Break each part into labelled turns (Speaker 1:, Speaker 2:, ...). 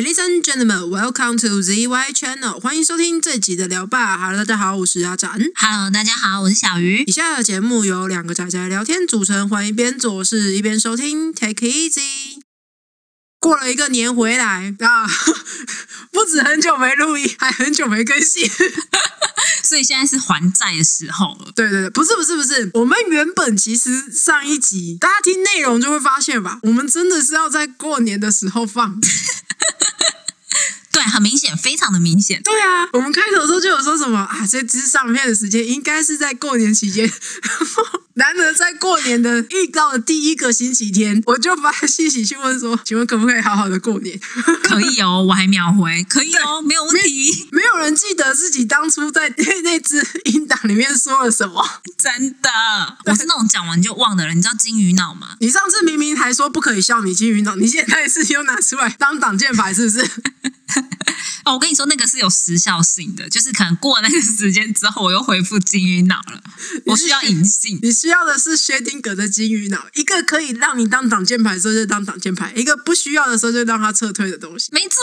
Speaker 1: Ladies and gentlemen, welcome to ZY Channel，欢迎收听这集的聊吧。Hello，大家好，我是阿展。
Speaker 2: Hello，大家好，我是小鱼
Speaker 1: 以。下的节目由两个仔仔聊天组成，欢迎一边做事一边收听，Take easy。过了一个年回来啊，不止很久没录音，还很久没更新。
Speaker 2: 所以现在是还债的时候了。
Speaker 1: 对对对，不是不是不是，我们原本其实上一集大家听内容就会发现吧，我们真的是要在过年的时候放。
Speaker 2: 对，很明显，非常的明显。
Speaker 1: 对啊，我们开头的时候就有说什么啊，这支上片的时间应该是在过年期间，难得在过年的遇到的第一个星期天，我就发信息去问说，请问可不可以好好的过年？
Speaker 2: 可以哦，我还秒回，可以哦，没有问题。
Speaker 1: 没有人记得自己当初在那那只里面说了什么。
Speaker 2: 真的，我是那种讲完就忘的人。你知道金鱼脑吗？
Speaker 1: 你上次明明还说不可以笑你金鱼脑，你现在是又拿出来当挡箭牌，是不是？
Speaker 2: 哦，我跟你说，那个是有时效性的，就是可能过那个时间之后，我又恢复金鱼脑了。我需要隐性。
Speaker 1: 你需要的是薛定谔的金鱼脑，一个可以让你当挡箭牌的时候就当挡箭牌，一个不需要的时候就让他撤退的东西。
Speaker 2: 没错，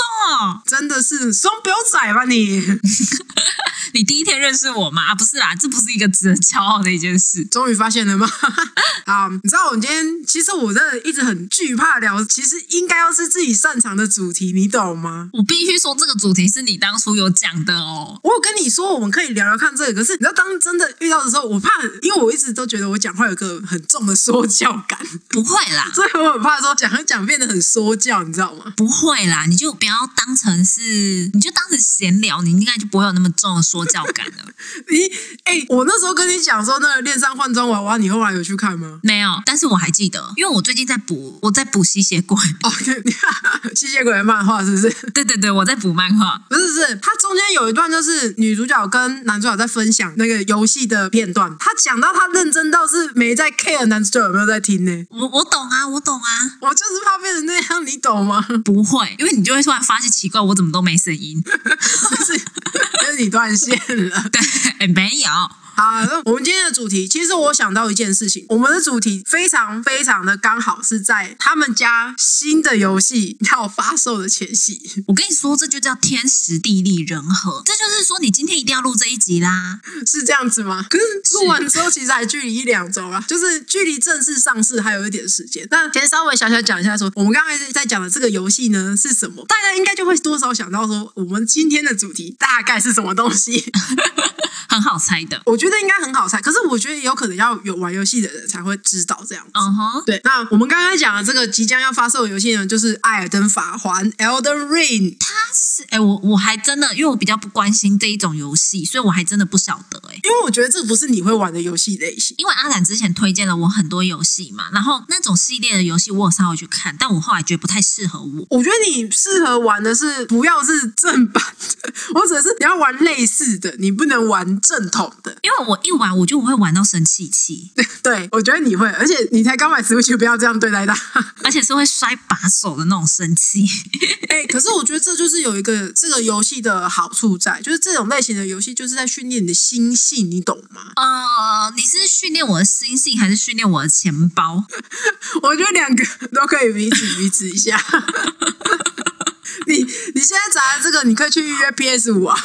Speaker 1: 真的是双标仔吧你？
Speaker 2: 你第一天认识我吗？啊，不是啦，这不是一个值得骄傲的一件事。
Speaker 1: 终于发现了吗？啊，你知道我们今天其实我真的一直很惧怕聊，其实应该要是自己擅长的主题，你懂吗？
Speaker 2: 我必须说，这个主题是你当初有讲的哦。
Speaker 1: 我有跟你说我们可以聊聊看这个，可是你知道当真的遇到的时候，我怕，因为我一直都觉得我讲话有个很重的说教感，
Speaker 2: 不会啦，
Speaker 1: 所以我很怕说讲一讲变得很说教，你知道吗？
Speaker 2: 不会啦，你就不要当成是，你就当成闲聊，你应该就不会有那么重的说教感了。
Speaker 1: 你哎、我那时候跟你讲说那个恋上换装娃娃，你后来有去看吗？
Speaker 2: 没有，但是我还记得，因为我最近在补，我在补吸血鬼。
Speaker 1: 哦，吸血鬼的漫画是不是？
Speaker 2: 对对对，我在补漫画。
Speaker 1: 不是不是，它中间有一段就是女主角跟男主角在分享那个游戏的片段，他讲到他认真到是没在 care 男主角有没有在听呢？
Speaker 2: 我我懂啊，我懂啊，
Speaker 1: 我就是怕变成那样，你懂吗？
Speaker 2: 不会，因为你就会突然发现奇怪，我怎么都没声音。
Speaker 1: 就是就是你断线了。
Speaker 2: 对，哎没有。
Speaker 1: 好，那我们今天的主题，其实我想到一件事情，我们的主题非常非常的刚好是在他们家新的游戏要发售的前夕，
Speaker 2: 我跟你说，这就叫天时地利人和。这就是说，你今天一定要录这一集啦。
Speaker 1: 是这样子吗？可是录完之后，其实还距离一两周啊，就是距离正式上市还有一点时间。那先稍微小小讲一下说我们刚才在讲的这个游戏呢是什么，大家应该就会多少想到说，我们今天的主题大概是什么东西。
Speaker 2: 很好猜的。
Speaker 1: 我觉得应该很好猜，可是我觉得也有可能要有玩游戏的人才会知道这样子。
Speaker 2: 嗯哼，
Speaker 1: 对，那我们刚刚讲的这个即将要发售的游戏呢，就是《艾尔登法环》（Elden Ring）。
Speaker 2: 它是哎，我我还真的，因为我比较不关心这一种游戏，所以我还真的不晓得哎。
Speaker 1: 因为我觉得这不是你会玩的游戏类型。
Speaker 2: 因为阿展之前推荐了我很多游戏嘛，然后那种系列的游戏我有稍微去看，但我后来觉得不太适合我。
Speaker 1: 我觉得你适合玩的是不要是正版的，或者是你要玩类似的，你不能玩正统的。
Speaker 2: 因为我一玩我就会玩到生气气，
Speaker 1: 对，我觉得你会，而且你才刚买 Switch，不要这样对待它。
Speaker 2: 而且是会摔把手的那种生气。
Speaker 1: 哎、可是我觉得这就是有一个这个游戏的好处在，就是这种类型的游戏就是在训练你的心性，你懂吗？
Speaker 2: 呃，你是训练我的心性，还是训练我的钱包？
Speaker 1: 我觉得两个都可以彼此彼此一下。你你现在砸的这个，你可以去预约 PS 五啊。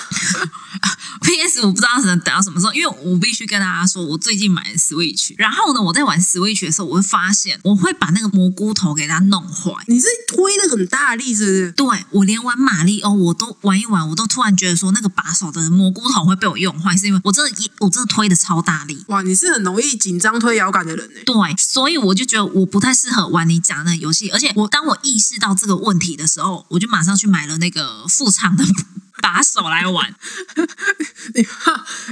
Speaker 2: PS 我不知道能等到什么时候，因为我必须跟大家说，我最近买了 Switch，然后呢，我在玩 Switch 的时候，我会发现我会把那个蘑菇头给它弄坏。
Speaker 1: 你是推的很大力，是不是？
Speaker 2: 对我连玩马里欧，我都玩一玩，我都突然觉得说那个把手的蘑菇头会被我用坏，是因为我真的一我真的推的超大力。
Speaker 1: 哇，你是很容易紧张推摇杆的人呢。
Speaker 2: 对，所以我就觉得我不太适合玩你讲的那个游戏，而且我当我意识到这个问题的时候，我就马上去买了那个副厂的 把手来玩。
Speaker 1: 你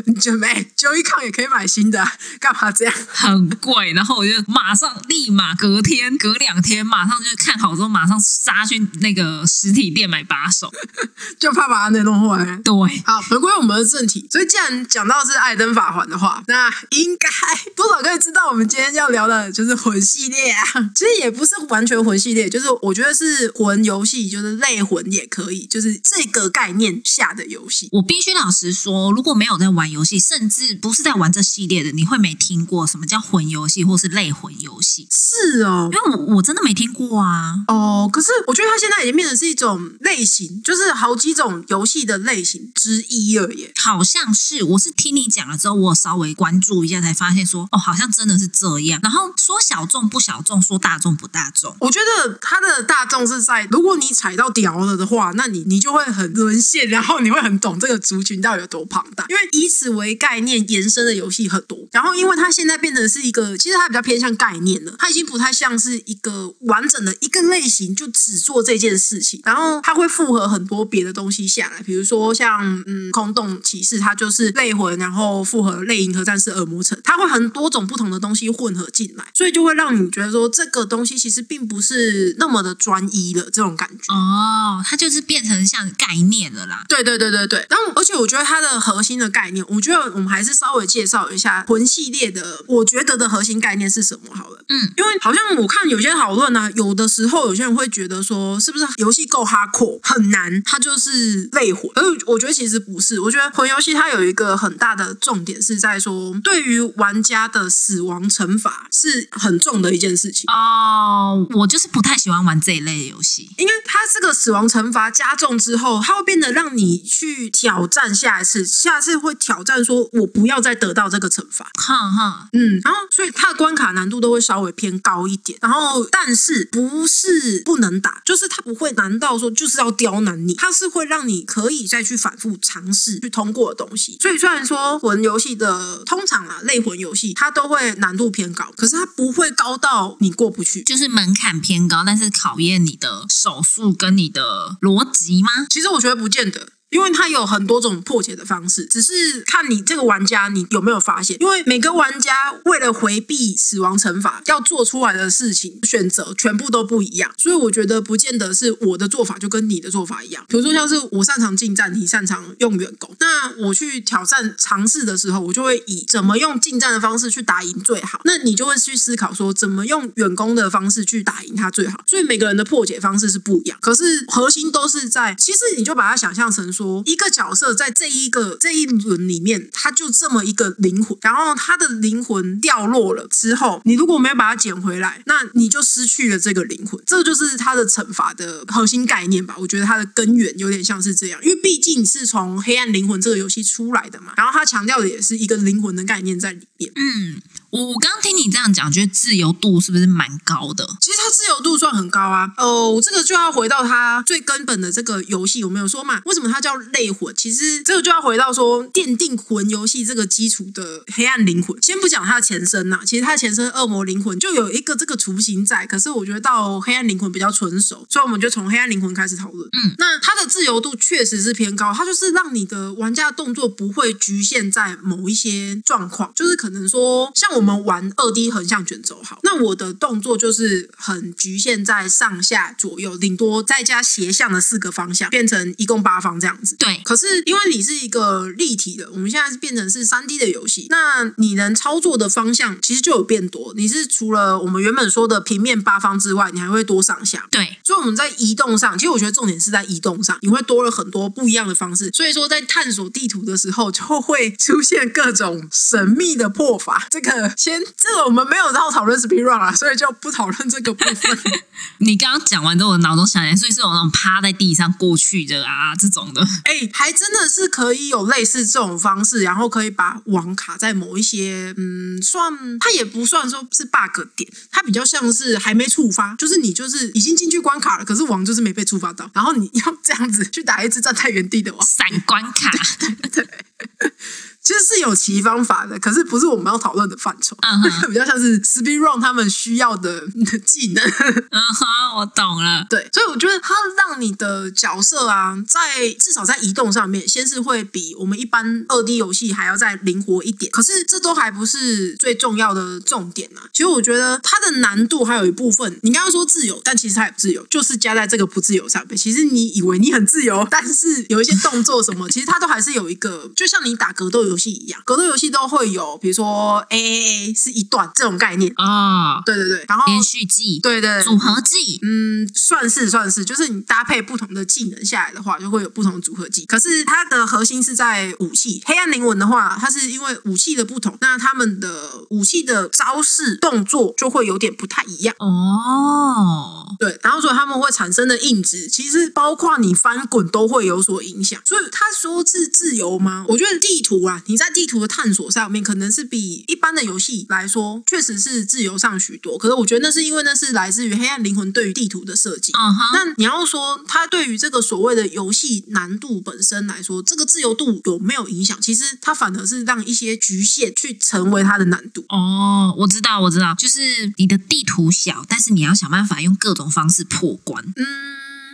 Speaker 1: 你准备九一抗也可以买新的啊、干嘛这样？
Speaker 2: 很贵，然后我就马上立马隔天隔两天马上就看好之后，马上杀去那个实体店买把手。
Speaker 1: 就怕把它给弄坏。
Speaker 2: 对，
Speaker 1: 好，回归我们的正题。所以，既然讲到是艾登法环的话，那应该多少可以知道我们今天要聊的就是魂系列啊。其实也不是完全魂系列，就是我觉得是魂游戏，就是类魂也可以，就是这个概念下的游戏。
Speaker 2: 我必须老实说，如果没有在玩游戏，甚至不是在玩这系列的，你会没听过什么叫混游戏或是类混游戏？
Speaker 1: 是哦
Speaker 2: 因，为我我真的没听过啊。
Speaker 1: 哦，可是我觉得它现在已经变成是一种类型，就是好几种游戏的类型之一而已。
Speaker 2: 好像是，我是听你讲了之后，我有稍微关注一下，才发现说，哦，好像真的是这样。然后说小众不小众，说大众不大众。
Speaker 1: 我觉得它的大众是在，如果你踩到屌了的话，那你你就会很沦陷，然后你会很懂这个族群到底有多庞大。因为以此为概念延伸的游戏很多，然后因为它现在变成是一个，其实它比较偏向概念了，它已经不太像是一个完整的一个类型，就只做这件事情，然后它会复合很多别的东西下来，比如说像嗯空洞骑士，它就是类魂，然后复合类银河战士恶魔城，它会很多种不同的东西混合进来，所以就会让你觉得说这个东西其实并不是那么的专一了，这种感觉。
Speaker 2: 哦，它就是变成像概念了啦。
Speaker 1: 对对对对对，然后而且我觉得它的核心的概念，我觉得我们还是稍微介绍一下魂系列的，我觉得的核心概念是什么好了。
Speaker 2: 嗯，
Speaker 1: 因为好像我看有些讨论呢，有的时候有些人会觉得说，是不是游戏够 hardcore 很难，它就是累魂。而我觉得其实不是，我觉得魂游戏它有一个很大的重点是在说，对于玩家的死亡惩罚是很重的一件事情。
Speaker 2: 哦，我就是不太喜欢玩这一类的游戏。
Speaker 1: 因为它这个死亡惩罚加重之后，它会变得让你去挑战下一次，下次会挑战说我不要再得到这个惩罚。
Speaker 2: 哈哈，
Speaker 1: 嗯，然后所以它的关卡难度都会稍微偏高一点，然后但是不是不能打，就是它不会难到说就是要刁难你，它是会让你可以再去反复尝试去通过的东西。所以虽然说魂游戏的通常啊类魂游戏它都会难度偏高，可是它不会高到你过不去。
Speaker 2: 就是门槛偏高，但是考验你的手速跟你的逻辑吗？
Speaker 1: 其实我觉得不见得。的。因为它有很多种破解的方式，只是看你这个玩家你有没有发现。因为每个玩家为了回避死亡惩罚，要做出来的事情选择全部都不一样，所以我觉得不见得是我的做法就跟你的做法一样。比如说像是我擅长近战，你擅长用远攻，那我去挑战尝试的时候，我就会以怎么用近战的方式去打赢最好。那你就会去思考说，怎么用远攻的方式去打赢它最好。所以每个人的破解方式是不一样，可是核心都是在，其实你就把它想象成说，一个角色在这一个这一轮里面，他就这么一个灵魂，然后他的灵魂掉落了之后，你如果没有把它捡回来，那你就失去了这个灵魂，这就是他的惩罚的核心概念吧。我觉得它的根源有点像是这样，因为毕竟是从《黑暗灵魂》这个游戏出来的嘛，然后他强调的也是一个灵魂的概念在里面。
Speaker 2: 嗯，我我刚刚听你这样讲，觉得自由度是不是蛮高的？
Speaker 1: 其实它自由度算很高啊。哦，这个就要回到它最根本的这个游戏，有没有说嘛？为什么它叫类魂？其实这个就要回到说奠定魂游戏这个基础的黑暗灵魂。先不讲它的前身呐、其实它的前身恶魔灵魂就有一个这个雏形在，可是我觉得到黑暗灵魂比较纯熟，所以我们就从黑暗灵魂开始讨论。
Speaker 2: 嗯，
Speaker 1: 那它的自由度确实是偏高，它就是让你的玩家动作不会局限在某一些状况，就是可能说像我们玩二 D 横向卷轴好，那我的动作就是很局限在上下左右，顶多再加斜向的四个方向，变成一共八方这样子。
Speaker 2: 对，
Speaker 1: 可是因为你是一个立体的，我们现在是变成是三 D 的游戏，那你能操作的方向其实就有变多。你是除了我们原本说的平面八方之外，你还会多上下。
Speaker 2: 对，
Speaker 1: 所以我们在移动上，其实我觉得重点是在移动上，你会多了很多不一样的方式。所以说，在探索地图的时候，就会出现各种神秘的破法。这个 先，这个我们没有到讨论 speed run 啊，所以就不讨论这个部分。
Speaker 2: 你刚刚讲完之后，我脑中想起来，所以是有那种趴在地上过去的啊这种的。
Speaker 1: 哎、还真的是可以有类似这种方式，然后可以把网卡在某一些，嗯，算它也不算说是 bug 点，它比较像是还没触发，就是你就是已经进去关卡了，可是网就是没被触发到，然后你要这样子去打一只站在原地的网，
Speaker 2: 闪关卡，
Speaker 1: 其实是有其方法的，可是不是我们要讨论的范畴，
Speaker 2: 嗯哼
Speaker 1: 那个 比较像是 speed run 他们需要的 技能。
Speaker 2: 嗯哼，我懂了。
Speaker 1: 对，所以我觉得它让你的角色啊，在至少在移动上面，先是会比我们一般二 D 游戏还要再灵活一点。可是这都还不是最重要的重点啊。其实我觉得它的难度还有一部分，你刚刚说自由，但其实它也不自由，就是加在这个不自由上面。其实你以为你很自由，但是有一些动作什么，其实它都还是有一个，就像你打格斗游游戏一样，格斗游戏都会有，比如说 A A A 是一段这种概念。
Speaker 2: 哦，
Speaker 1: 对对对，然后
Speaker 2: 连续技、
Speaker 1: 对对
Speaker 2: 组合技，
Speaker 1: 嗯，算是算是，就是你搭配不同的技能下来的话，就会有不同的组合技。可是它的核心是在武器。黑暗灵魂的话，它是因为武器的不同，那他们的武器的招式动作就会有点不太一样。
Speaker 2: 哦，
Speaker 1: 对，然后所以他们会产生的硬值，其实包括你翻滚都会有所影响。所以他说是自由吗？我觉得地图啊，你在地图的探索上面，可能是比一般的游戏来说，确实是自由上许多。可是我觉得那是因为那是来自于黑暗灵魂对于地图的设计。
Speaker 2: 嗯哼，
Speaker 1: 那你要说它对于这个所谓的游戏难度本身来说，这个自由度有没有影响？其实它反而是让一些局限去成为它的难度。
Speaker 2: 哦，我知道，我知道，就是你的地图小，但是你要想办法用各种方式破关。
Speaker 1: 嗯，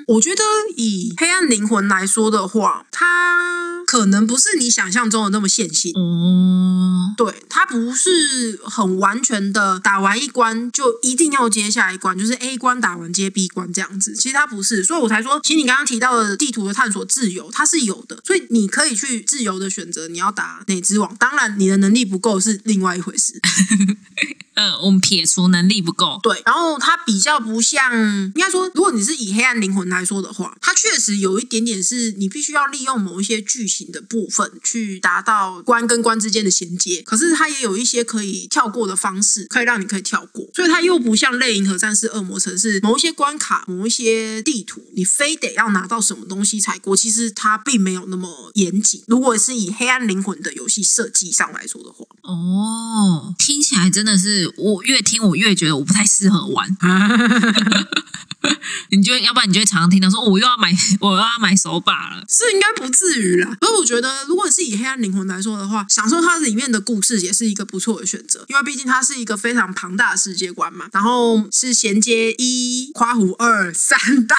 Speaker 1: 我觉得以黑暗灵魂来说的话，它可能不是你想象中的那么线性。
Speaker 2: 哦，
Speaker 1: 对，它不是很完全的打完一关就一定要接下一关，就是 A 关打完接 B 关这样子。其实它不是，所以我才说，其实你刚刚提到的地图的探索自由，它是有的，所以你可以去自由的选择你要打哪只网。当然，你的能力不够是另外一回事。
Speaker 2: 呃，我们撇除能力不够，
Speaker 1: 对，然后它比较不像，应该说，如果你是以黑暗灵魂来说的话，它确实有一点点是你必须要利用某一些剧情的部分去达到关跟关之间的衔接，可是它也有一些可以跳过的方式，可以让你可以跳过，所以它又不像《类银河战士：恶魔城市》某一些关卡、某一些地图，你非得要拿到什么东西才过，其实它并没有那么严谨。如果是以黑暗灵魂的游戏设计上来说的话，
Speaker 2: 哦，听起来真的是，我越听我越觉得我不太适合玩。你就要不然你就会常常听到说，哦我又要买，我又要买手把了。
Speaker 1: 是应该不至于啦。所以我觉得，如果是以黑暗灵魂来说的话，享受它里面的故事也是一个不错的选择，因为毕竟它是一个非常庞大的世界观嘛，然后是衔接一、夸胡二三代。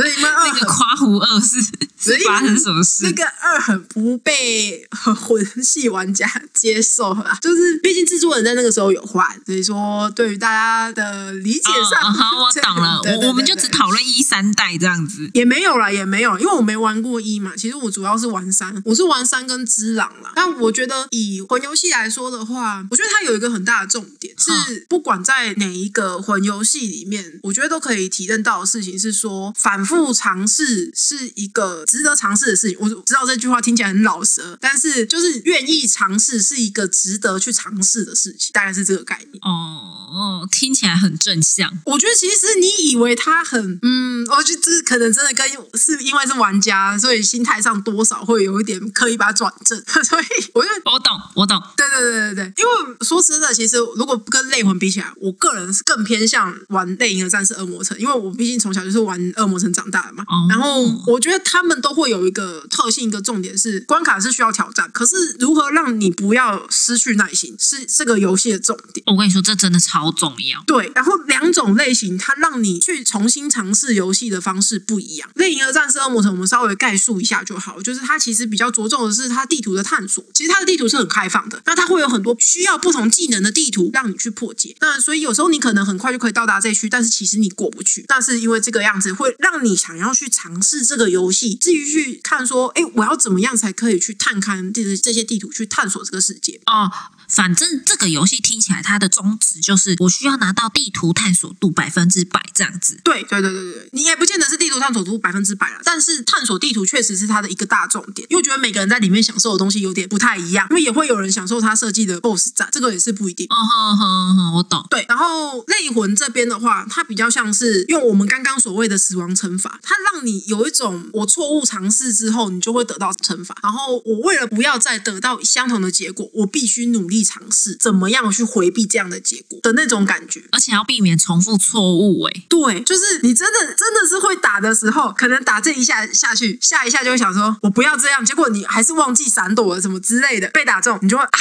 Speaker 1: 不是因为二
Speaker 2: 那个夸胡二是 是发生什么事？
Speaker 1: 那个二很不被魂系玩家接受啦，就是毕竟制作人在那个时候有换，所以说对于大家的理解上，
Speaker 2: 哦好，我 懂了。
Speaker 1: 对对对
Speaker 2: 我我们就只讨论一三代这样子。
Speaker 1: 也没有啦，也没有，因为我没玩过一嘛。其实我主要是玩三，我是玩三跟之狼啦。但我觉得以魂游戏来说的话，我觉得它有一个很大的重点是，不管在哪一个魂游戏里面，我觉得都可以体认到的事情是说，反复尝试是一个值得尝试的事情。我知道这句话听起来很老舌，但是就是愿意尝试是一个值得去尝试的事情，大概是这个概念。
Speaker 2: 哦，听起来很正向。
Speaker 1: 我觉得其实你以为他很，嗯，我觉得这可能真的跟是因为是玩家，所以心态上多少会有一点刻意把它转正，所以我觉得。
Speaker 2: 我懂，我懂。
Speaker 1: 对对对对对，因为说真的，其实如果跟类魂比起来，我个人是更偏向玩《类银河战士：恶魔城》，因为我毕竟从小就是玩恶魔城长大的嘛。
Speaker 2: 哦
Speaker 1: 然后我觉得他们都会有一个特性，一个重点是关卡是需要挑战，可是如何让你不要失去耐心，是这个游戏的重点。
Speaker 2: 我跟你说，这真的超重要。
Speaker 1: 对，然后两种类型，它让你去重新尝试游戏的方式不一样。《另一个战士：恶魔城》，我们稍微概述一下就好，就是它其实比较着重的是它地图的探索。其实它的地图是很开放的，那它会有很多需要不同技能的地图让你去破解。那所以有时候你可能很快就可以到达这区，但是其实你过不去。那是因为这个样子会让你想要去尝试这个游戏，至于去看说，哎，我要怎么样才可以去探勘这这些地图，去探索这个世界。
Speaker 2: 哦，反正这个游戏听起来它的宗旨就是我需要拿到地图探索度百分之百这样子。
Speaker 1: 对对对对对，你也不见得是地图探索度百分之百了，但是探索地图确实是它的一个大重点。因为我觉得每个人在里面享受的东西有点不太一样，因为也会有人享受他设计的 BOSS 战，这个也是不一定。
Speaker 2: 哦哼哼哼，我懂。
Speaker 1: 对，然后类魂这边的话，它比较像是用我们刚刚所谓的死亡惩罚，它让你有一种我错误尝试之后，你就会得到惩罚。然后我为了不要再得到相同的结果，我必须努力尝试怎么样去回避这样的结果的那种感觉。
Speaker 2: 而且要避免重复错误，哎，
Speaker 1: 对，就是你真的真的是会打的时候，可能打这一下下去，下一下就会想说我不要这样，结果你还是忘记闪躲了什么之类的，被打中，你就会啊，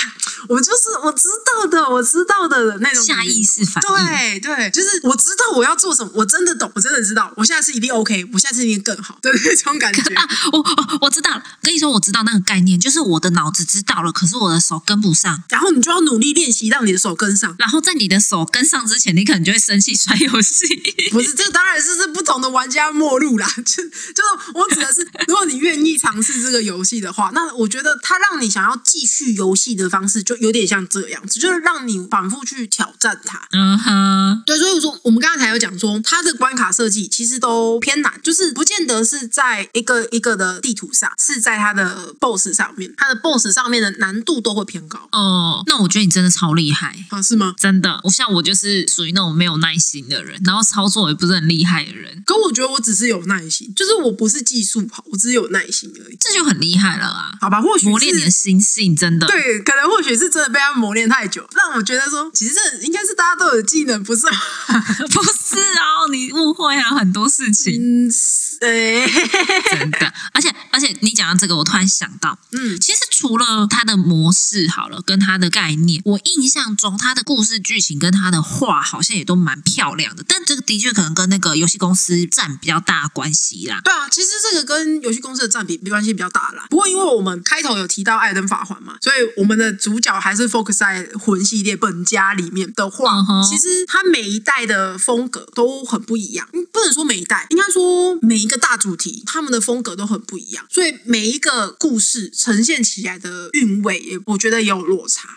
Speaker 1: 我就是我知道的，我知道的的那种
Speaker 2: 下意识反应。
Speaker 1: 对对，就是我知道我要做什么，我真的懂，我真的知道，我下次一定 OK，我下次一定更好，对那种感觉。
Speaker 2: 啊，我哦，我知道了。跟你说，我知道那个概念，就是我的脑子知道了，可是我的手跟不上。
Speaker 1: 然后后你就要努力练习，让你的手跟上。
Speaker 2: 然后在你的手跟上之前，你可能就会生气摔游戏。
Speaker 1: 不是，这当然是是不同的玩家末路啦。就就是我指的是，如果你愿意尝试这个游戏的话，那我觉得它让你想要继续游戏的方式，就有点像这样子，就是让你反复去挑战它。
Speaker 2: 嗯哼，
Speaker 1: 对，所以说我们刚才有讲说，它的关卡设计其实都偏难，就是不见得是在一个一个的地图上，是在它的 BOSS 上面，它的 BOSS 上面的难度都会偏高
Speaker 2: 哦，那我觉得你真的超厉害。
Speaker 1: 啊？是吗？
Speaker 2: 真的，我像我就是属于那种没有耐心的人，然后操作也不是很厉害的人，
Speaker 1: 可我觉得我只是有耐心，就是我不是技术好，我只是有耐心而已。
Speaker 2: 这就很厉害了啊！
Speaker 1: 好吧，或许
Speaker 2: 磨练你的
Speaker 1: 是
Speaker 2: 心性，真的。
Speaker 1: 对，可能或许是真的被他们磨练太久，让我觉得说，其实这应该是大家都有技能，不是？
Speaker 2: 不是哦，你误会啊很多事情，
Speaker 1: 嗯，是对，
Speaker 2: 真的。而且而且，你讲到这个，我突然想到，
Speaker 1: 嗯，
Speaker 2: 其实除了它的模式好了，跟它的概念，我印象中他的故事剧情跟他的画好像也都蛮漂亮的。但这个的确可能跟那个游戏公司占比较大关系啦。
Speaker 1: 对啊，其实这个跟游戏公司的占比关系比较大啦。不过因为我们开头有提到《艾登法环》嘛，所以我们的主角还是 focus 在魂系列本家里面的话，
Speaker 2: 嗯哼
Speaker 1: 其实他每一代的风格都很不一样。嗯不能说每一代，应该说每一个大主题，他们的风格都很不一样，所以每一个故事呈现起来的韵味，也我觉得也有落差。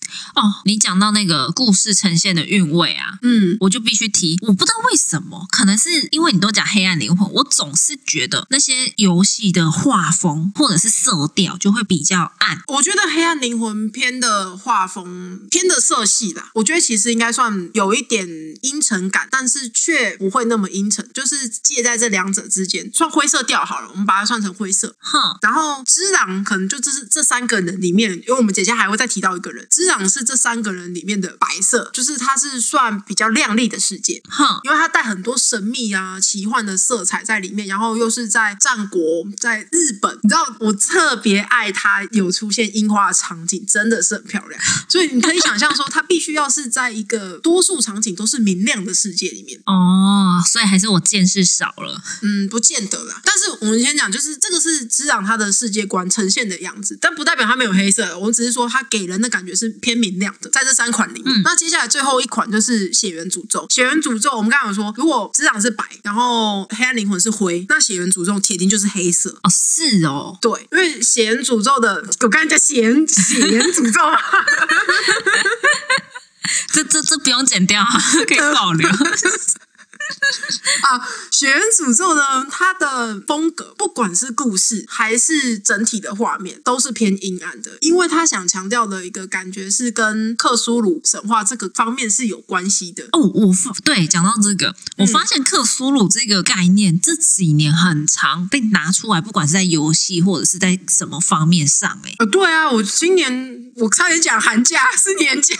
Speaker 2: 哦，你讲到那个故事呈现的韵味啊，
Speaker 1: 嗯，
Speaker 2: 我就必须提，我不知道为什么，可能是因为你都讲黑暗灵魂，我总是觉得那些游戏的画风或者是色调就会比较暗。
Speaker 1: 我觉得《黑暗灵魂》偏的画风偏的色系啦，我觉得其实应该算有一点阴沉感，但是却不会那么阴沉，就是介在这两者之间，算灰色调好了，我们把它算成灰色。
Speaker 2: 哼，
Speaker 1: 然后之狼可能就这是这三个人里面，因为我们姐姐还会再提到一个人，之朗是这三个人里面的白色，就是它是算比较亮丽的世界。
Speaker 2: 哼，
Speaker 1: 因为它带很多神秘啊、奇幻的色彩在里面，然后又是在战国，在日本，你知道我特别爱它有出现樱花的场景，真的是很漂亮。所以你可以想象说，它必须要是在一个多数场景都是明亮的世界里面。
Speaker 2: 哦，所以还是我见识少了。
Speaker 1: 嗯，不见得啦。但是我们先讲，就是这个是滋养他的世界观呈现的样子，但不代表他没有黑色。我们只是说他给人的感觉是偏明亮的，在这三款里面。
Speaker 2: 嗯
Speaker 1: 那接下来最后一款就是血缘诅咒。血缘诅咒，我们刚刚有说，如果职场是白，然后黑暗灵魂是灰，那血缘诅咒铁定就是黑色。
Speaker 2: 哦，是哦，
Speaker 1: 对，因为血缘诅咒的，我刚才叫血缘血缘诅咒 嘛，
Speaker 2: 这这这不用剪掉啊，可以保留。
Speaker 1: 啊，血缘诅咒呢，它的风格不管是故事还是整体的画面，都是偏阴暗的，因为他想强调的一个感觉是跟克苏鲁神话这个方面是有关系的。
Speaker 2: 哦，我发对讲到这个，我发现克苏鲁这个概念这几年很常被拿出来，不管是在游戏或者是在什么方面上、欸，
Speaker 1: 呃，对啊，我今年我差点讲寒假是年假，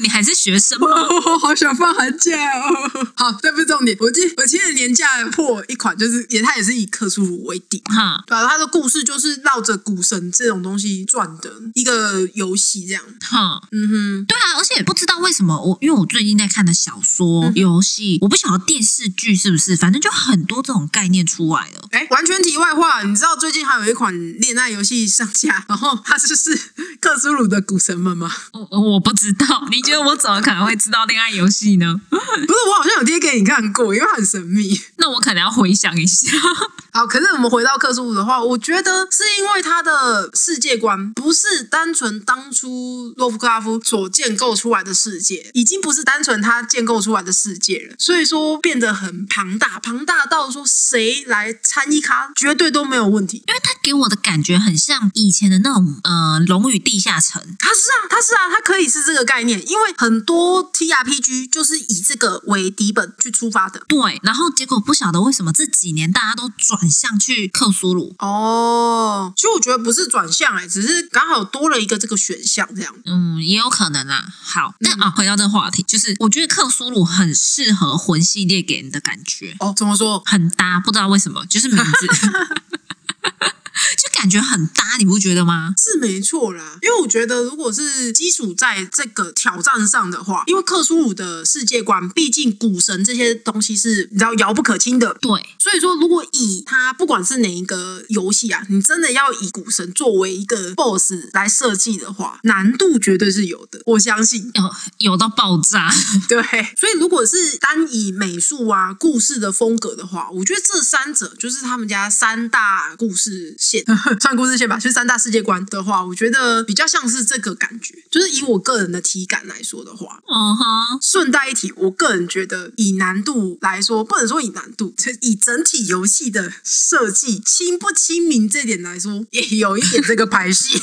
Speaker 2: 你还是学生吗？
Speaker 1: 我好想放寒假哦。好，这不是重点，我今我今年年假破一款，就是也它也是以克苏鲁为底。
Speaker 2: 哈
Speaker 1: 对啊，它的故事就是绕着古神这种东西转的一个游戏，这样。
Speaker 2: 哈，
Speaker 1: 嗯哼，
Speaker 2: 对啊，而且不知道为什么我，因为我最近在看的小说、游戏，我不晓得电视剧是不是，反正就很多这种概念出来了。
Speaker 1: 哎，完全题外话，你知道最近还有一款恋爱游戏上架，然后它就是克苏鲁的古神们吗？
Speaker 2: 我我不知道，你觉得我怎么可能会知道恋爱游戏呢？
Speaker 1: 不是，我好像有贴给你看过，因为很神秘。
Speaker 2: 那我可能要回想一下。
Speaker 1: 好，可是我们回到克苏鲁的话，我觉得是因为他的世界观不是单纯当初洛夫克拉夫所建构出来的世界，已经不是单纯他建构出来的世界了，所以说变得很庞大，庞大到说谁来参一咖绝对都没有问题。
Speaker 2: 因为他给我的感觉很像以前的那种呃《龙与地下城》，
Speaker 1: 他是啊，他是啊，他可以是这个概念，因为很多 TRPG 就是以这个为底本去出发的。
Speaker 2: 对，然后结果不晓得为什么这几年大家都转向去克苏鲁，
Speaker 1: 哦，其实我觉得不是转向哎、只是刚好多了一个这个选项这样。
Speaker 2: 嗯，也有可能啊。好，那、啊，回到这个话题，就是我觉得克苏鲁很适合魂系列给人的感觉，
Speaker 1: 哦，怎么说？
Speaker 2: 很搭，不知道为什么，就是名字。就感觉很搭，你不觉得吗？
Speaker 1: 是没错啦，因为我觉得如果是基础在这个挑战上的话，因为克苏鲁的世界观，毕竟古神这些东西是你知道遥不可亲的，
Speaker 2: 对，
Speaker 1: 所以说如果以它不管是哪一个游戏啊，你真的要以古神作为一个 BOSS 来设计的话，难度绝对是有的，我相信。
Speaker 2: 有有到爆炸。
Speaker 1: 对，所以如果是单以美术啊、故事的风格的话，我觉得这三者就是他们家三大故事线，算故事线吧，就是三大世界观的话，我觉得比较像是这个感觉。就是以我个人的体感来说的话，
Speaker 2: 嗯哼，
Speaker 1: 顺带一提，我个人觉得以难度来说，不能说以难度，就以整体游戏的设计亲不亲民这点来说，也有一点这个排戏。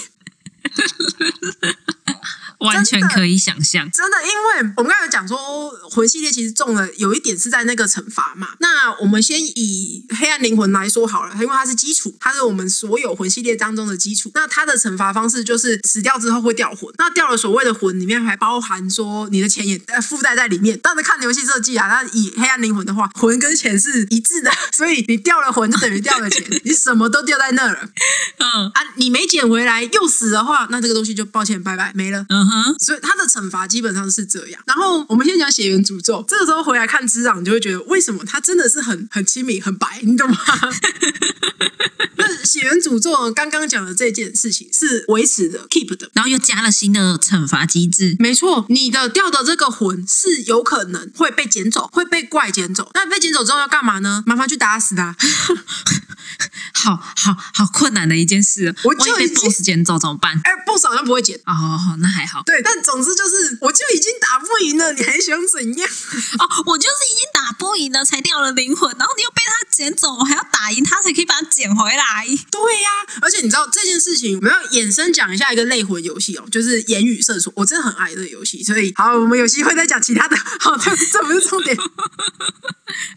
Speaker 2: 完全可以想象。
Speaker 1: 真的，因为我们刚才有讲说魂系列其实中了有一点是在那个惩罚嘛。那我们先以黑暗灵魂来说好了，因为它是基础，它是我们所有魂系列当中的基础。那它的惩罚方式就是死掉之后会掉魂，那掉了所谓的魂里面还包含说你的钱也呃附带在里面。但是看游戏设计啊，那以黑暗灵魂的话，魂跟钱是一致的，所以你掉了魂就等于掉了钱，你什么都掉在那了。
Speaker 2: 嗯
Speaker 1: 啊，你没捡回来又死的话，那这个东西就抱歉拜拜没了。
Speaker 2: 嗯哼，
Speaker 1: 所以他的惩罚基本上是这样。然后我们先讲血缘诅咒，这个时候回来看之长，你就会觉得为什么他真的是很很亲民、很白，你懂吗？那血缘诅咒刚刚讲的这件事情是维持的、keep 的。
Speaker 2: 然后又加了新的惩罚机制。
Speaker 1: 没错，你的掉的这个魂是有可能会被捡走，会被怪捡走。那被捡走之后要干嘛呢？麻烦去打死他。
Speaker 2: 好好好困难的一件事，
Speaker 1: 我就
Speaker 2: 万一被
Speaker 1: 已经
Speaker 2: BOSS 捡走怎么办？
Speaker 1: 哎，boss 好像不会捡。
Speaker 2: 哦，好那还好。
Speaker 1: 对，但总之就是，我就已经打不赢了，你还想怎样？
Speaker 2: 哦，我就是已经打不赢了，才掉了灵魂，然后你又被他捡走，我还要打赢他才可以把他捡回来。
Speaker 1: 对呀、而且你知道这件事情，我们要衍生讲一下一个类魂游戏哦，就是言语射出。我真的很爱这个游戏，所以好，我们有机会再讲其他的。好，这这不是重点。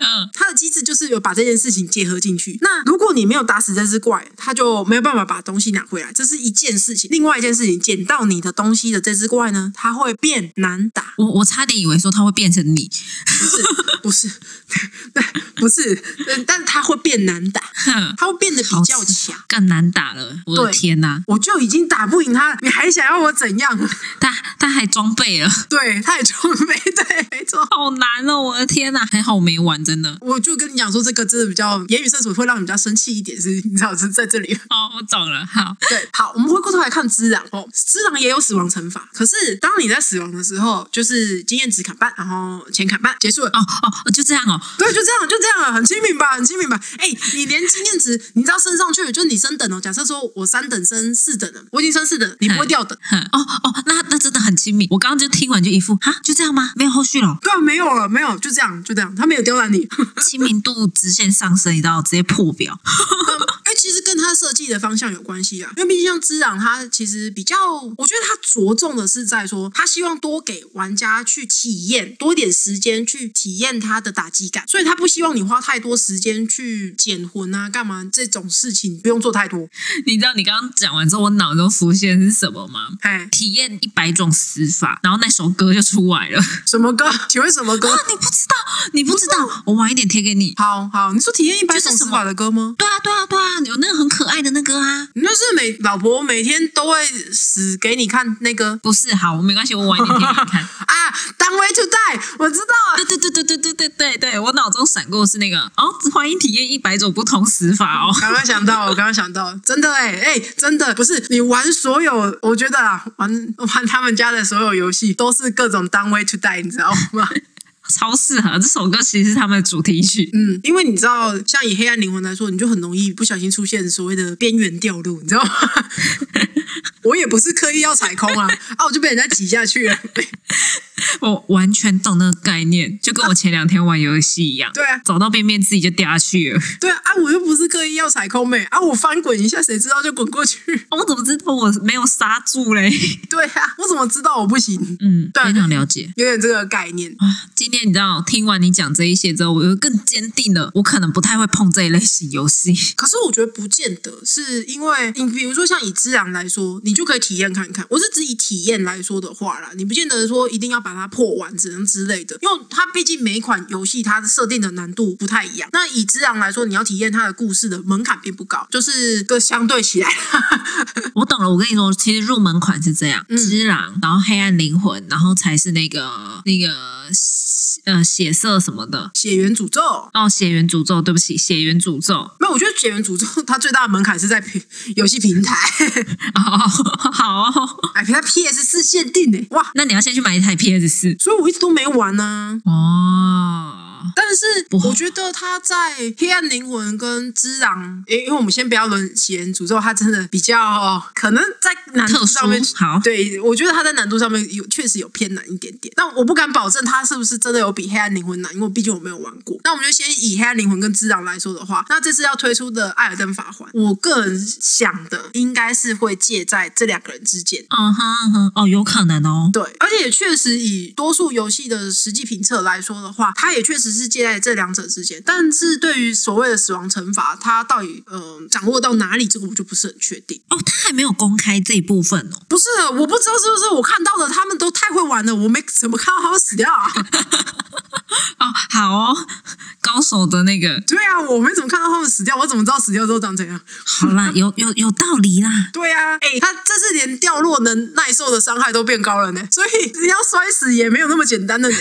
Speaker 2: 嗯，
Speaker 1: 它的机制就是有把这件事情结合进去。那如果你没有打死这只怪，它就没有办法把东西拿回来，这是一件事情。另外一件事情，捡到你的东西的这只怪呢，它会变难打。
Speaker 2: 我我差点以为说他会变成你，
Speaker 1: 不是，不是，对，不是，对但它会变难打，
Speaker 2: 哼，
Speaker 1: 它会变得比较强。
Speaker 2: 更难打了。我的天哪，
Speaker 1: 我就已经打不赢他，你还想要我怎样？
Speaker 2: 他他还装备了，
Speaker 1: 对，他也装备，对，没错。
Speaker 2: 好难哦！我的天哪，还好我没玩，真的。
Speaker 1: 我就跟你讲说，这个真的比较言语射手会让你比较生气一点，是你知道是 在这里。
Speaker 2: 哦，我懂了，好，
Speaker 1: 对，好，我们回过头来看之狼哦，之狼也有死亡惩罚，可是当你在死亡的时候，就是经验值砍半，然后钱砍半，结束了。
Speaker 2: 哦哦，就这样哦。
Speaker 1: 对，就这样，就这样了，很亲民吧，很亲民吧。哎，你连经验值，你知道升上去，就是你升等哦。假设说我三等升四等了，我已经升四等了，你不会掉等。
Speaker 2: 哼哦哦，那那真的很亲密。我刚刚就听完就一副哈，就这样吗？没有后续了，
Speaker 1: 对啊，没有了，没有，就这样，就这样，他没有刁难你。
Speaker 2: 亲民度直线上升，你知道，直接破表。
Speaker 1: 哎、其实跟他设计的方向有关系啊，因为毕竟像之壤，他其实比较，我觉得他着重的是在说，他希望多给玩家去体验，多一点时间去体验他的打击感，所以他不希望你花太多时间去捡魂啊，干嘛这种事情不用做太多。
Speaker 2: 你知道你刚刚讲完之后，我脑中浮现是什么吗？
Speaker 1: 哎，
Speaker 2: 体验一百种死法，然后那首歌就出来了。
Speaker 1: 什么歌？请问什么歌？
Speaker 2: 啊，你不知道，你不知道，我晚一点贴给你。
Speaker 1: 好好，你说体验一百种死法的歌吗？
Speaker 2: 对啊，对啊，对啊，有那个很可爱的那个啊。
Speaker 1: 那是每老婆每天都会死给你看那个
Speaker 2: 不是，好，没关系，我晚一点给你看。
Speaker 1: 啊，Down Way to Die，我知道啊。
Speaker 2: 对对对对对对对对对，我脑中闪过的是那个哦，欢迎体验一百种不同死法哦。
Speaker 1: 刚刚想到，我刚刚想到，真的哎、哎、真的不是你玩所有，我觉得啊，玩玩他们家的所有游戏都是各种 down way to die，你知道吗？
Speaker 2: 超适合这首歌，其实是他们的主题曲。
Speaker 1: 嗯，因为你知道，像以黑暗灵魂来说，你就很容易不小心出现所谓的边缘掉落，你知道吗？我也不是刻意要踩空啊，啊，我就被人家挤下去了。
Speaker 2: 我完全懂那个概念，就跟我前两天玩游戏一样。
Speaker 1: 对啊，
Speaker 2: 走到边边自己就掉下去了。
Speaker 1: 对啊，啊，我又不是刻意要踩空妹啊，我翻滚一下，谁知道就滚过去？
Speaker 2: 我怎么知道我没有刹住嘞？
Speaker 1: 对啊，我怎么知道我不行？
Speaker 2: 嗯，
Speaker 1: 对
Speaker 2: 非常了解。
Speaker 1: 有点这个概念。
Speaker 2: 啊，今天你知道，听完你讲这一些之后，我又更坚定了，我可能不太会碰这一类型游戏。
Speaker 1: 可是我觉得不见得，是因为你比如说像以之阳来说，你就可以体验看看。我是指以体验来说的话啦，你不见得说一定要把把它破完，只能之类的。因为它毕竟每一款游戏它的设定的难度不太一样。那以《之狼》来说，你要体验它的故事的门槛并不高，就是个相对起来，
Speaker 2: 我懂了。我跟你说，其实入门款是这样，
Speaker 1: 嗯
Speaker 2: 之狼，然后黑暗灵魂，然后才是那个那个呃血色什么的。
Speaker 1: 血缘诅咒。
Speaker 2: 哦，血缘诅咒，对不起，血缘诅咒。
Speaker 1: 没有，我觉得血缘诅咒它最大的门槛是在平游戏平台，
Speaker 2: 哦，好哦，
Speaker 1: 哎，它 PS 四限定的，哇！
Speaker 2: 那你要先去买一台 PS 四。
Speaker 1: 所以我一直都没玩呢、
Speaker 2: 哦，
Speaker 1: 但是我觉得他在《黑暗灵魂》跟《之狼》，诶，因为我们先不要论血缘诅咒，他真的比较可能在难度上面，
Speaker 2: 好。
Speaker 1: 对我觉得他在难度上面有确实有偏难一点点。但我不敢保证他是不是真的有比《黑暗灵魂》难，因为毕竟我没有玩过。那我们就先以《黑暗灵魂》跟《之狼》来说的话，那这次要推出的《艾尔登法环》，我个人想的应该是会介在这两个人之间。
Speaker 2: 嗯哼嗯哼，哦，有可能哦。
Speaker 1: 对，而且也确实以多数游戏的实际评测来说的话，他也确实是介在这两者之间。但是对于所谓的死亡惩罚，他到底呃掌握到哪里，这个我就不是很确定。
Speaker 2: 哦，他还没有公开这一部分哦。
Speaker 1: 不是，我不知道是不是我看到的，他们都太会玩了，我没怎么看到他们死掉啊。
Speaker 2: 哦，好哦，高手的那个，
Speaker 1: 对啊，我没怎么看到他们死掉，我怎么知道死掉之后长怎样？
Speaker 2: 好啦，有有有道理啦。
Speaker 1: 对啊，哎、他这是连掉落能耐受的伤害都变高了呢，所以你要摔死也没有那么简单的呢。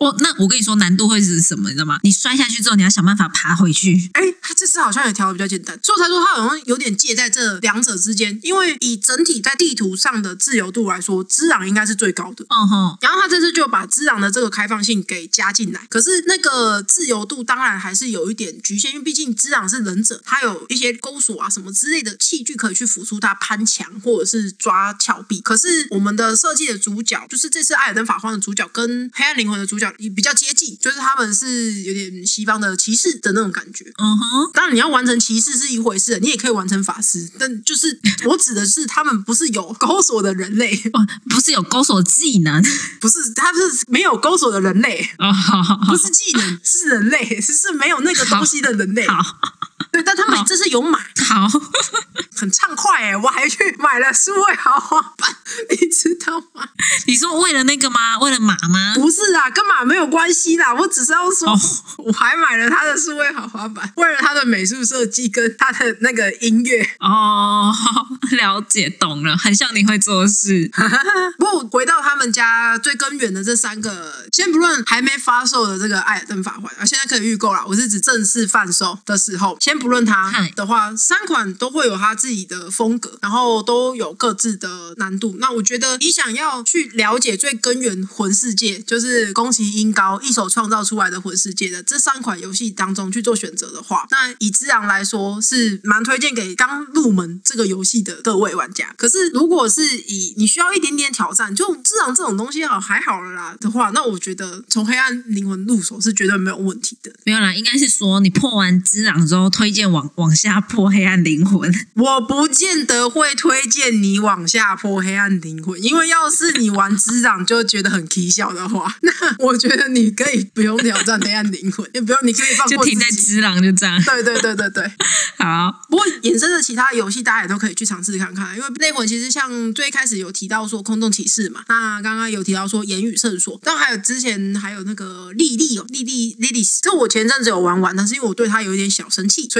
Speaker 2: 我那我跟你说，难度会是什么？你知道吗？你摔下去之后，你要想办法爬回去。
Speaker 1: 哎，他这次好像也调的比较简单，所以我才说他好像有点介在这两者之间。因为以整体在地图上的自由度来说，之朗应该是最高的。
Speaker 2: 嗯哼，
Speaker 1: 然后他这次就把之朗的这个开放性给加进来，可是那个自由度当然还是有一点局限，因为毕竟之朗是忍者，他有一些钩索啊什么之类的器具可以去辅助他攀墙或者是抓峭壁。可是我们的设计的主角，就是这次艾尔登法荒的主角跟黑暗灵魂的主角也比较接近，就是他们是有点西方的骑士的那种感觉。
Speaker 2: 嗯哼，
Speaker 1: 当然，你要完成骑士是一回事，你也可以完成法师，但就是 我指的是他们不是有钩索的人类，
Speaker 2: 哦，不是有勾索技能
Speaker 1: 不是他是没有钩索的人类，
Speaker 2: 哦，好好好
Speaker 1: 不是技能，是人类，是是没有那个东西的人类。
Speaker 2: 好
Speaker 1: 对，但他们
Speaker 2: 好
Speaker 1: 这是有买，
Speaker 2: 好，
Speaker 1: 很畅快哎，我还去买了数位豪华版，你知道吗？
Speaker 2: 你说为了那个吗？为了马吗？
Speaker 1: 不是啊，跟马没有关系啦，我只是要说，
Speaker 2: 哦
Speaker 1: 我还买了他的数位豪华版，为了他的美术设计跟他的那个音乐。
Speaker 2: 哦，了解懂了，很像你会做事。
Speaker 1: 不过回到他们家最根源的这三个，先不论还没发售的这个《艾尔登法环》啊，现在可以预购了。我是指正式贩售的时候，先不论它的话，三款都会有它自己的风格，然后都有各自的难度。那我觉得你想要去了解最根源魂世界，就是宫崎英高一手创造出来的魂世界的这三款游戏当中去做选择的话，那以之昂来说是蛮推荐给刚入门这个游戏的各位玩家。可是如果是以你需要一点点挑战，就之昂这种东西好还好了啦的话，那我觉得从黑暗灵魂入手是绝对没有问题的。
Speaker 2: 没有啦，应该是说你破完之昂之后，推荐往往下破黑暗灵魂。
Speaker 1: 我不见得会推荐你往下破黑暗灵魂，因为要是你玩之长就觉得很蹊跷的话，那我觉得你可以不用挑战黑暗灵魂，也不用，你可以放
Speaker 2: 就停在。之狼就这样。
Speaker 1: 对对对对对，
Speaker 2: 好，
Speaker 1: 不过衍生的其他游戏，大家也都可以去尝试看看。因为内魂其实像最开始有提到说空洞骑士嘛，那刚刚有提到说言语圣所，但还有之前还有那个莉莉哦，莉莉莉莉丝，这我前阵子有玩完，但是因为我对它有一点小生气，所以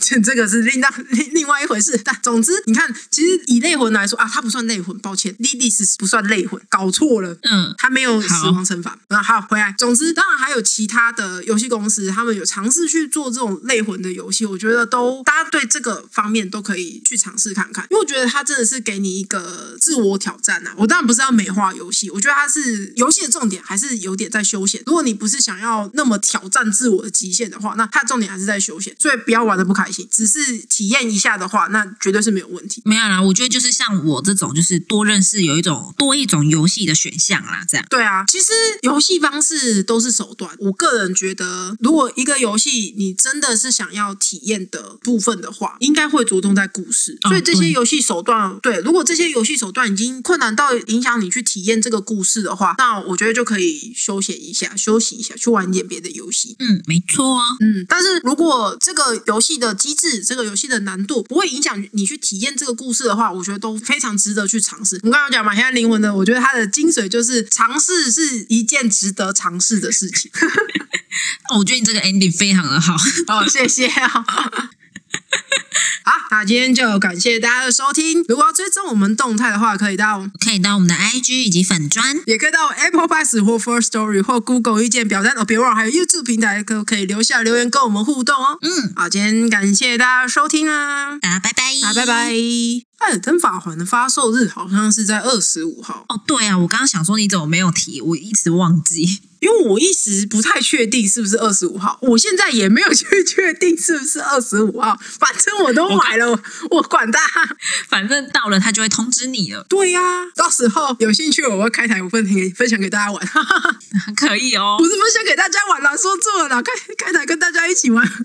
Speaker 1: 这 这个是另当另另外一回事。但总之，你看，其实以类魂来说啊，它不算类魂，抱歉，莉莉丝不算类魂，搞错了。
Speaker 2: 嗯，
Speaker 1: 它没有死亡惩罚。那好，回来。总之，当然还有其他的游戏公司，他们有尝试去做这种类魂的游戏，我觉得都大家对这个方面都可以去尝试看看，因为我觉得它真的是给你一个自我挑战啊、我当然不是要美化游戏，我觉得它是游戏的重点还是有点在休闲。如果你不是想要那么挑战自我的极限的话，那它的重点还是在休闲，所以不要玩的不开心，只是体验一下的话，那绝对是没有问题。
Speaker 2: 没有啦，我觉得就是像我这种，就是多认识有一种多一种游戏的选项啦，这样。
Speaker 1: 对啊，其实游戏方式都是手段。我个人觉得，如果一个游戏你真的是想要体验的部分的话，应该会着重在故事。
Speaker 2: 哦
Speaker 1: 所以这些游戏手段，对，如果这些游戏手段已经困难到影响你去体验这个故事的话，那我觉得就可以休闲一下，休息一下，去玩一点别的游戏。
Speaker 2: 嗯，没错啊。
Speaker 1: 嗯，但是如果这个游戏的机制、这个游戏的难度不会影响你去体验这个故事的话，我觉得都非常值得去尝试。我们刚刚讲嘛，《现在灵魂》的，我觉得它它的精髓就是尝试是一件值得尝试的事情。
Speaker 2: 哦，我觉得你这个 ending 非常的好。
Speaker 1: 好，谢谢啊。好，那今天就感谢大家的收听。如果要追踪我们动态的话，可以到
Speaker 2: 可以到我们的 IG 以及粉砖，
Speaker 1: 也可以到 Apple Pass 或 First Story 或 Google 意见表单哦。别忘了还有 YouTube 平台可可以留下留言跟我们互动哦。
Speaker 2: 嗯，
Speaker 1: 好，今天感谢大家的收听啊，
Speaker 2: 大家拜拜，
Speaker 1: 啊，拜拜。艾尔登法环的发售日好像是在二十五号，
Speaker 2: 哦，对啊，我刚刚想说你怎么没有提，我一直忘记。
Speaker 1: 因为我一时不太确定是不是二十五号，我现在也没有去确定是不是二十五号，反正我都买了，我管他，
Speaker 2: 反正到了他就会通知你了。
Speaker 1: 对呀、到时候有兴趣我会开台我分给分享给大家玩，
Speaker 2: 可以哦
Speaker 1: 不。是分享给大家玩啦，说错了啦，开开台跟大家一起玩。